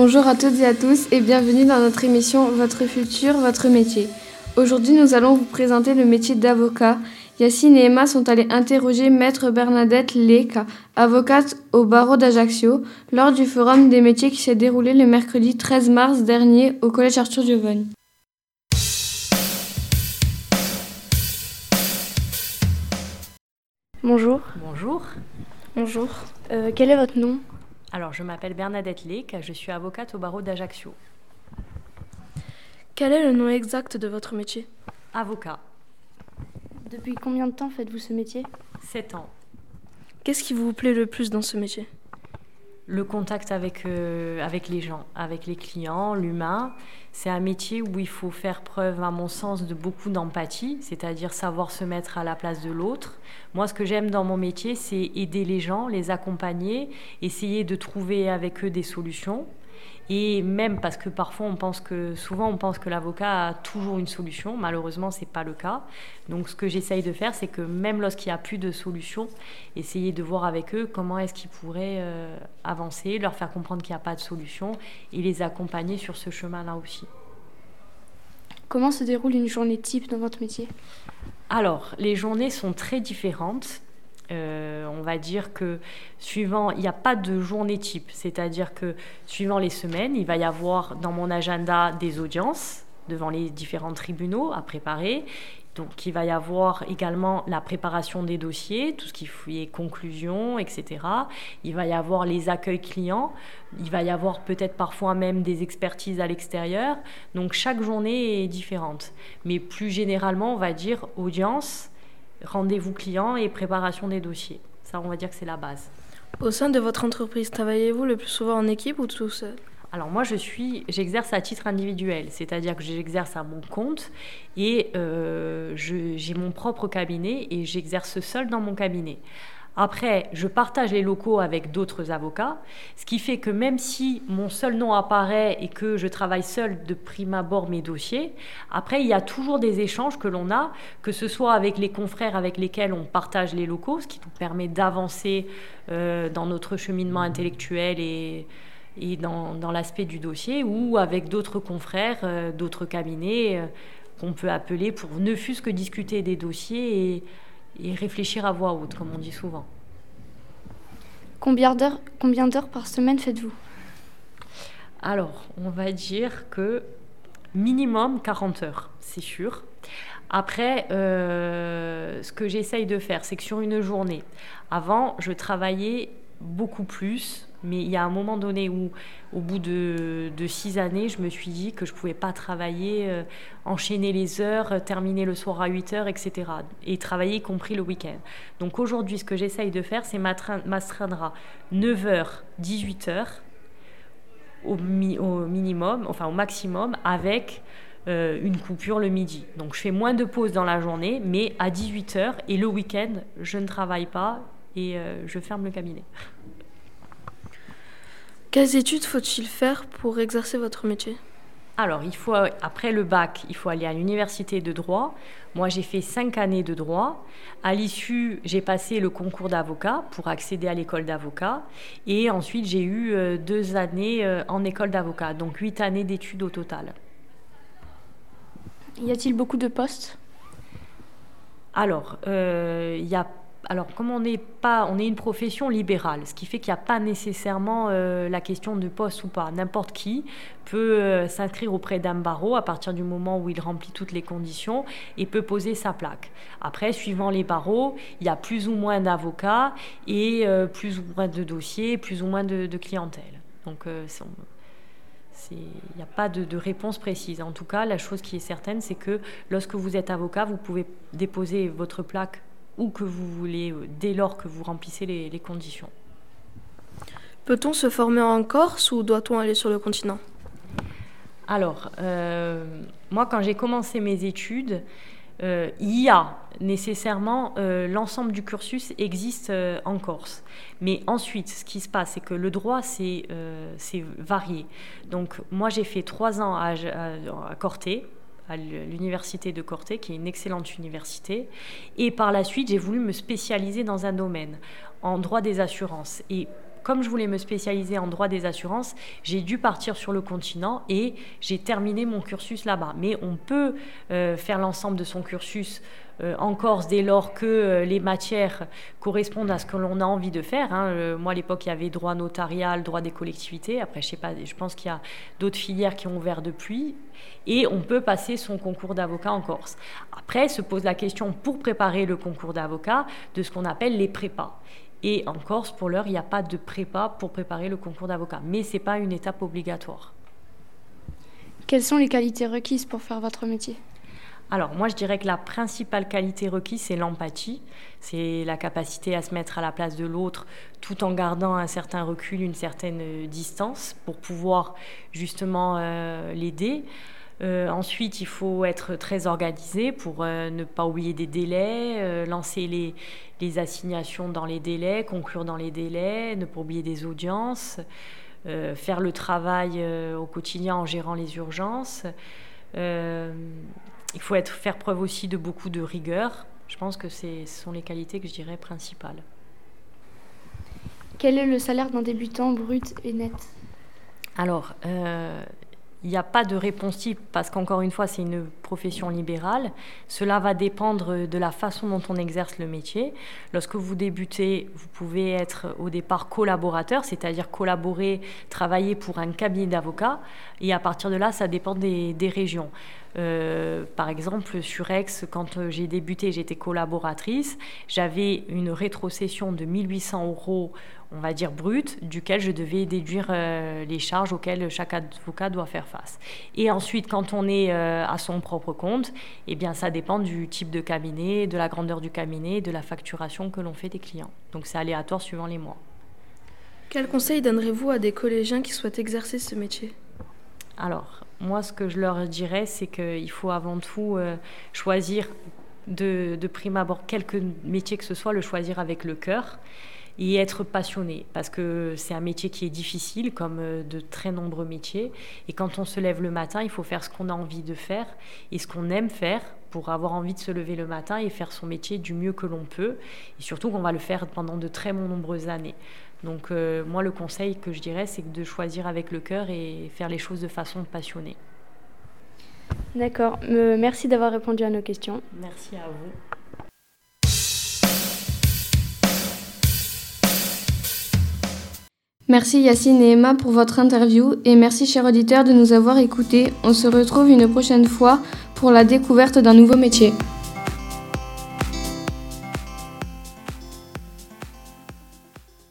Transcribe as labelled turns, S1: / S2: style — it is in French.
S1: Bonjour à toutes et à tous et bienvenue dans notre émission Votre futur, votre métier. Aujourd'hui, nous allons vous présenter le métier d'avocat. Yacine et Emma sont allés interroger Maître Bernadette Leka, avocate au barreau d'Ajaccio, lors du forum des métiers qui s'est déroulé le mercredi 13 mars dernier au collège Arthur Giovogne.
S2: Bonjour.
S3: Bonjour.
S2: Bonjour. Euh, quel est votre nom?
S3: Alors, je m'appelle Bernadette Lec, je suis avocate au barreau d'Ajaccio.
S2: Quel est le nom exact de votre métier?
S3: Avocat,
S2: Depuis combien de temps faites-vous ce métier?
S3: 7 ans.
S2: Qu'est-ce qui vous plaît le plus dans ce métier?
S3: Le contact avec, euh, avec les gens, avec les clients, l'humain, c'est un métier où il faut faire preuve, à mon sens, de beaucoup d'empathie, c'est-à-dire savoir se mettre à la place de l'autre. Moi, ce que j'aime dans mon métier, c'est aider les gens, les accompagner, essayer de trouver avec eux des solutions. Et même parce que parfois on pense que, souvent on pense que l'avocat a toujours une solution, malheureusement c'est pas le cas. Donc ce que j'essaye de faire, c'est que même lorsqu'il n'y a plus de solution, essayer de voir avec eux comment est-ce qu'ils pourraient euh, avancer, leur faire comprendre qu'il n'y a pas de solution et les accompagner sur ce chemin-là aussi.
S2: Comment se déroule une journée type dans votre métier?
S3: Alors, les journées sont très différentes. Euh, on va dire que suivant, il n'y a pas de journée type, c'est-à-dire que suivant les semaines, il va y avoir dans mon agenda des audiences devant les différents tribunaux à préparer. Donc il va y avoir également la préparation des dossiers, tout ce qui est conclusion, etc. Il va y avoir les accueils clients, il va y avoir peut-être parfois même des expertises à l'extérieur. Donc chaque journée est différente. Mais plus généralement, on va dire audience, rendez-vous client et préparation des dossiers. Ça, on va dire que c'est la base.
S2: Au sein de votre entreprise, travaillez-vous le plus souvent en équipe ou tout seul?
S3: Alors moi, je suis, j'exerce à titre individuel, c'est-à-dire que j'exerce à mon compte et euh, j'ai mon propre cabinet et j'exerce seul dans mon cabinet. Après, je partage les locaux avec d'autres avocats, ce qui fait que même si mon seul nom apparaît et que je travaille seul de prime abord mes dossiers, après, il y a toujours des échanges que l'on a, que ce soit avec les confrères avec lesquels on partage les locaux, ce qui nous permet d'avancer euh, dans notre cheminement intellectuel et, dans l'aspect du dossier, ou avec d'autres confrères, euh, d'autres cabinets euh, qu'on peut appeler pour ne fût-ce que discuter des dossiers et, et réfléchir à voix haute, comme on dit souvent.
S2: Combien d'heures, combien d'heures par semaine faites-vous?
S3: Alors, on va dire que minimum 40 heures, c'est sûr. Après, euh, ce que j'essaye de faire, c'est que sur une journée, avant, je travaillais beaucoup plus, mais il y a un moment donné où, au bout de, six années, je me suis dit que je ne pouvais pas travailler, euh, enchaîner les heures, euh, terminer le soir à 8 heures, etc. Et travailler, y compris le week-end. Donc aujourd'hui, ce que j'essaye de faire, c'est m'astreindre à 9 heures, 18 heures, au, mi- au minimum, enfin au maximum, avec euh, une coupure le midi. Donc je fais moins de pauses dans la journée, mais à 18h et le week-end, je ne travaille pas et je ferme le cabinet.
S2: Quelles études faut-il faire pour exercer votre métier?
S3: Alors, il faut, après le bac, il faut aller à l'université de droit. Moi, j'ai fait cinq années de droit. À l'issue, j'ai passé le concours d'avocat pour accéder à l'école d'avocat. Et ensuite, j'ai eu euh, deux années euh, en école d'avocat, donc huit années d'études au total.
S2: Y a-t-il beaucoup de postes?
S3: Alors, euh, il y a, alors comme on n'est pas, on est une profession libérale, ce qui fait qu'il n'y a pas nécessairement euh, la question de poste ou pas. N'importe qui peut euh, s'inscrire auprès d'un barreau à partir du moment où il remplit toutes les conditions et peut poser sa plaque. Après, suivant les barreaux, il y a plus ou moins d'avocats et euh, plus ou moins de dossiers, plus ou moins de, clientèle. Donc, il n'y a pas de réponse précise. En tout cas, la chose qui est certaine, c'est que lorsque vous êtes avocat, vous pouvez déposer votre plaque où que vous voulez, euh, dès lors que vous remplissez les, les conditions.
S2: Peut-on se former en Corse ou doit-on aller sur le continent?
S3: Alors, euh, moi, quand j'ai commencé mes études, euh, il y a nécessairement euh, l'ensemble du cursus existe euh, en Corse. Mais ensuite, ce qui se passe, c'est que le droit, c'est c'est varié. Donc, moi, j'ai fait trois ans à, à, à Corté, à l'université de Corté, qui est une excellente université. Et par la suite, j'ai voulu me spécialiser dans un domaine, en droit des assurances. Et comme je voulais me spécialiser en droit des assurances, j'ai dû partir sur le continent et j'ai terminé mon cursus là-bas. Mais on peut euh, faire l'ensemble de son cursus euh, en Corse dès lors que euh, les matières correspondent à ce que l'on a envie de faire. Hein. moi, à l'époque, il y avait droit notarial, droit des collectivités. Après, je sais pas, je pense qu'il y a d'autres filières qui ont ouvert depuis. Et on peut passer son concours d'avocat en Corse. Après, se pose la question, pour préparer le concours d'avocat, de ce qu'on appelle les prépas. Et en Corse, pour l'heure, il n'y a pas de prépa pour préparer le concours d'avocat. Mais ce n'est pas une étape obligatoire.
S1: Quelles sont les qualités requises pour faire votre métier?
S3: Alors moi je dirais que la principale qualité requise c'est l'empathie, c'est la capacité à se mettre à la place de l'autre tout en gardant un certain recul, une certaine euh, distance pour pouvoir justement euh, l'aider. Euh, ensuite, il faut être très organisé pour ne pas oublier des délais, lancer les, les, assignations dans les délais, conclure dans les délais, ne pas oublier des audiences, faire le travail au quotidien en gérant les urgences il faut être, faire preuve aussi de beaucoup de rigueur. Je pense que ce sont les qualités que je dirais principales.
S1: Quel est le salaire d'un débutant brut et net?
S3: Alors, euh, il n'y a pas de réponse type parce qu'encore une fois, c'est une profession libérale. Cela va dépendre de la façon dont on exerce le métier. Lorsque vous débutez, vous pouvez être au départ collaborateur, c'est-à-dire collaborer, travailler pour un cabinet d'avocats. Et à partir de là, ça dépend des, régions. Euh, par exemple, sur Aix, quand j'ai débuté, j'étais collaboratrice, j'avais une rétrocession de 1800 euros, on va dire brut, duquel je devais déduire euh, les charges auxquelles chaque avocat doit faire face. Et ensuite, quand on est euh, à son propre compte, eh bien, ça dépend du type de cabinet, de la grandeur du cabinet, de la facturation que l'on fait des clients. Donc, c'est aléatoire suivant les mois.
S2: Quel conseil donnerez-vous à des collégiens qui souhaitent exercer ce métier?
S3: Alors, moi, ce que je leur dirais, c'est qu'il faut avant tout euh, choisir de, de, prime abord quelque métier que ce soit, le choisir avec le cœur et être passionné, parce que c'est un métier qui est difficile, comme euh, de très nombreux métiers. Et quand on se lève le matin, il faut faire ce qu'on a envie de faire et ce qu'on aime faire pour avoir envie de se lever le matin et faire son métier du mieux que l'on peut, et surtout qu'on va le faire pendant de très nombreuses années. Donc euh, moi, le conseil que je dirais, c'est de choisir avec le cœur et faire les choses de façon passionnée.
S1: D'accord. Euh, merci d'avoir répondu à nos questions.
S3: Merci à vous.
S1: Merci Yacine et Emma pour votre interview et merci chers auditeurs de nous avoir écoutés. On se retrouve une prochaine fois pour la découverte d'un nouveau métier.